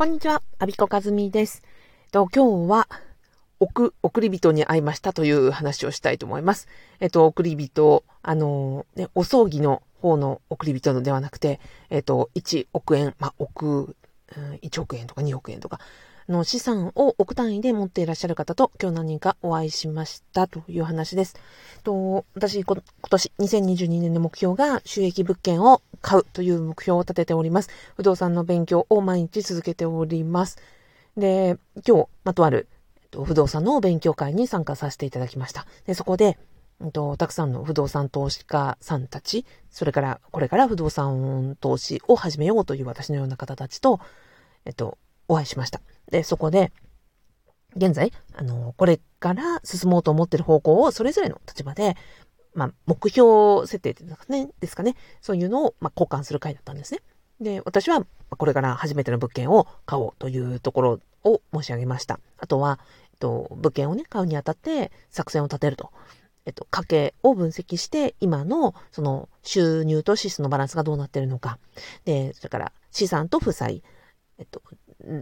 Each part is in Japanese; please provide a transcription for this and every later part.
こんにちは、アビコカズミです。と今日は、送、送り人に会いましたという話をしたいと思います。えっと、送り人、あの、ね、お葬儀の方の送り人ではなくて、えっと、1億円、まあ、億、1億円とか2億円とか、の資産を億単位で持っていらっしゃる方と今日何人かお会いしましたという話です。と私、今年2022年の目標が収益物件を買うという目標を立てております。不動産の勉強を毎日続けております。で、今日、まとある、不動産の勉強会に参加させていただきました。で、そこで、と、たくさんの不動産投資家さんたち、それからこれから不動産投資を始めようという私のような方たちと、えっと、お会いしました。で、そこで、現在、あの、これから進もうと思ってる方向をそれぞれの立場で、まあ、目標設定ですかね、ですかね。そういうのを、まあ、交換する会だったんですね。で、私は、これから初めての物件を買おうというところを申し上げました。あとは、えっと、物件をね、買うにあたって作戦を立てると。えっと、家計を分析して、今の、その、収入と支出のバランスがどうなってるのか。で、それから、資産と負債。えっと、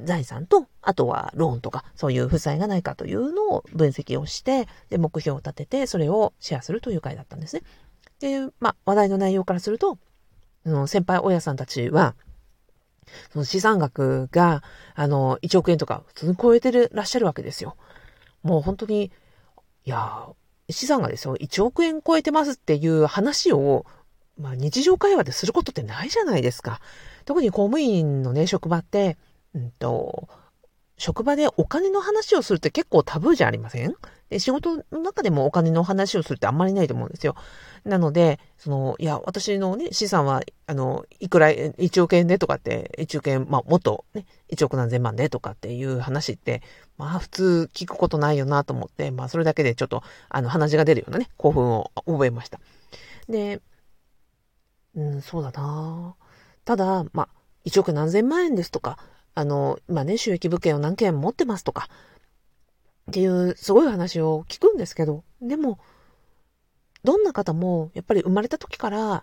財産と、あとはローンとか、そういう負債がないかというのを分析をして、で、目標を立てて、それをシェアするという回だったんですね。で、まあ、話題の内容からすると、の先輩親さんたちは、その資産額が、あの、1億円とか普通に超えてるらっしゃるわけですよ。もう本当に、いや、資産がですよ、1億円超えてますっていう話を、まあ日常会話ですることってないじゃないですか。特に公務員のね、職場って、うんと、職場でお金の話をするって結構タブーじゃありません？で仕事の中でもお金の話をするってあんまりないと思うんですよ。なので、その、いや、私のね、資産は、あの、いくら、1億円でとかって、1億円、まあ、もっとね、1億何千万でとかっていう話って、まあ、普通聞くことないよなと思って、まあ、それだけでちょっと、あの、鼻血が出るようなね、興奮を覚えました。で、うん、そうだなただ、まあ、1億何千万円ですとか、あの、今ね、収益物件を何件持ってますとか、っていうすごい話を聞くんですけど、でも、どんな方も、やっぱり生まれた時から、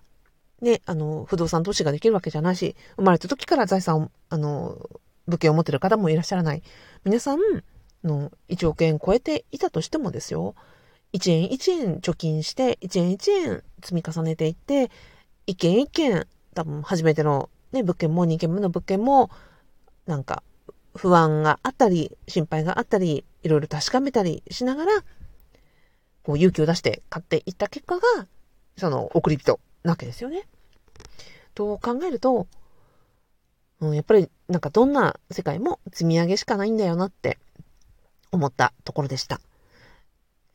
ね、あの、不動産投資ができるわけじゃないし、生まれた時から財産を、あの、物件を持ってる方もいらっしゃらない。皆さんの1億円超えていたとしてもですよ、1円1円貯金して、1円1円積み重ねていって、1件1件、多分初めてのね、物件も2件目の物件も、なんか不安があったり、心配があったり、いろいろ確かめたりしながら、こう勇気を出して買っていった結果が、その送り人なわけですよね。と考えると、うん、やっぱりなんかどんな世界も積み上げしかないんだよなって思ったところでした。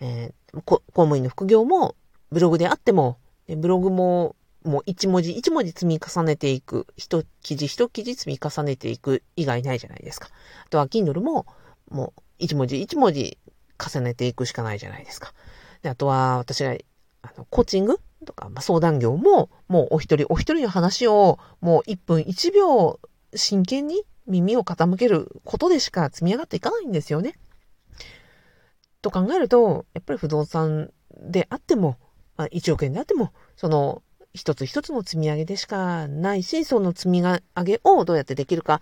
えー、公務員の副業もブログであっても、ブログももう一文字一文字積み重ねていく、一記事一記事積み重ねていく以外ないじゃないですか。あとは Kindle も、もう一文字一文字重ねていくしかないじゃないですか。であとは私が、あの、コーチングとか、まあ、相談業も、もうお一人お一人の話を、もう一分一秒真剣に耳を傾けることでしか積み上がっていかないんですよね。と考えると、やっぱり不動産であっても、まあ、1億円であっても、その、一つ一つの積み上げでしかないし、その積み上げをどうやってできるか、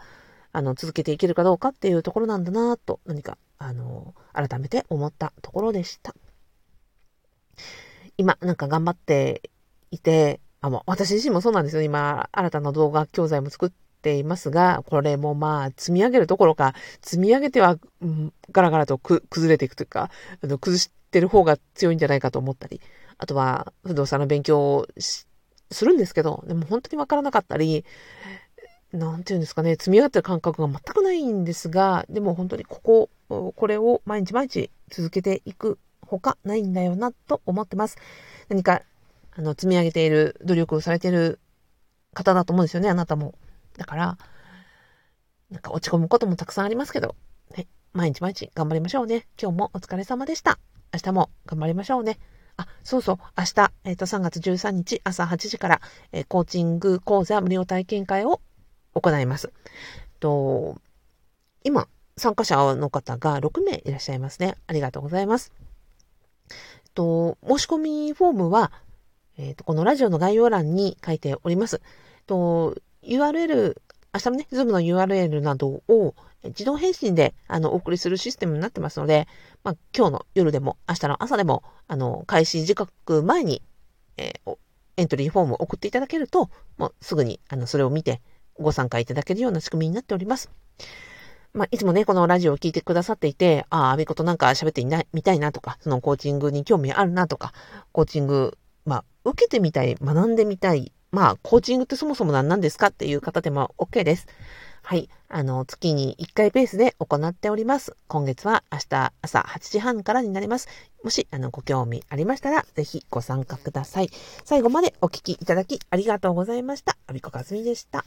あの、続けていけるかどうかっていうところなんだなと、何か、あの、改めて思ったところでした。今、なんか頑張っていて、あ、もう私自身もそうなんですよ。今、新たな動画教材も作っていますが、これもまあ、積み上げるどころか、積み上げては、うん、ガラガラとく崩れていくというか、あの崩してる方が強いんじゃないかと思ったり、あとは、不動産の勉強をしするんですけど、でも本当にわからなかったり、なんていうんですかね、積み上がってる感覚が全くないんですが、でも本当にここ、これを毎日毎日続けていくほかないんだよなと思ってます。何か、あの、積み上げている、努力をされている方だと思うんですよね、あなたも。だから、なんか落ち込むこともたくさんありますけど、ね、毎日毎日頑張りましょうね。今日もお疲れ様でした。明日も頑張りましょうね。あ、そうそう、明日、えっ、ー、と、3月13日朝8時から、えー、コーチング講座無料体験会を行います。と、今、参加者の方が6名いらっしゃいますね。ありがとうございます。と、申し込みフォームは、えっ、ー、と、このラジオの概要欄に書いております。と、URL 明日もね、 Zoom の URL などを自動返信で、あの、お送りするシステムになってますので、まあ、今日の夜でも、明日の朝でも、あの、開始時刻前に、えー、エントリーフォームを送っていただけると、もうすぐに、あの、それを見て、ご参加いただけるような仕組みになっております。まあ、いつもね、このラジオを聞いてくださっていて、ああ、アビコとなんか喋っていない、みたいなとか、そのコーチングに興味あるなとか、コーチング、まあ、受けてみたい、学んでみたい、まあ、コーチングってそもそも何なんですかっていう方でも OK です。はい。あの、月に1回ペースで行っております。今月は明日朝8時半からになります。もし、あの、ご興味ありましたら、ぜひご参加ください。最後までお聴きいただきありがとうございました。アビコカズミでした。